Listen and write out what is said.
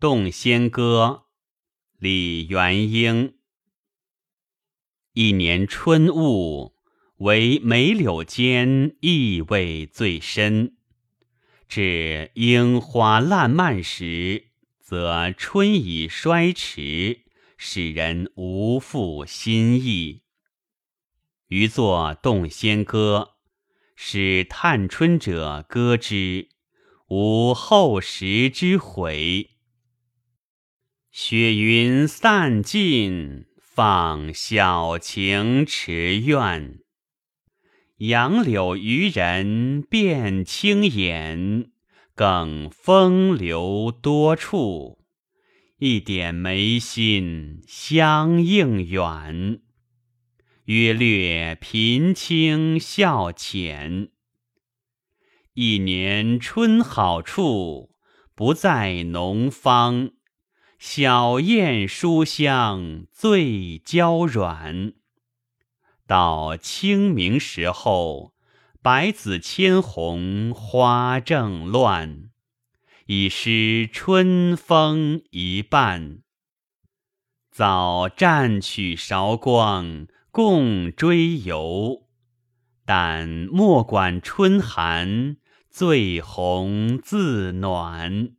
洞仙歌，李元英。一年春雾，惟梅柳间意味最深。至樱花烂漫时，则春已衰迟，使人无复心意。余作《洞仙歌》，使探春者歌之，无后时之悔。雪云散尽，放小晴池苑。杨柳渔人变青眼，更风流多处，一点眉心相映远。约略颦轻笑浅，一年春好处，不在浓芳。小燕书香最娇软，到清明时候，百紫千红花正乱，已失春风一半。早占取韶光共追游，但莫管春寒，醉红自暖。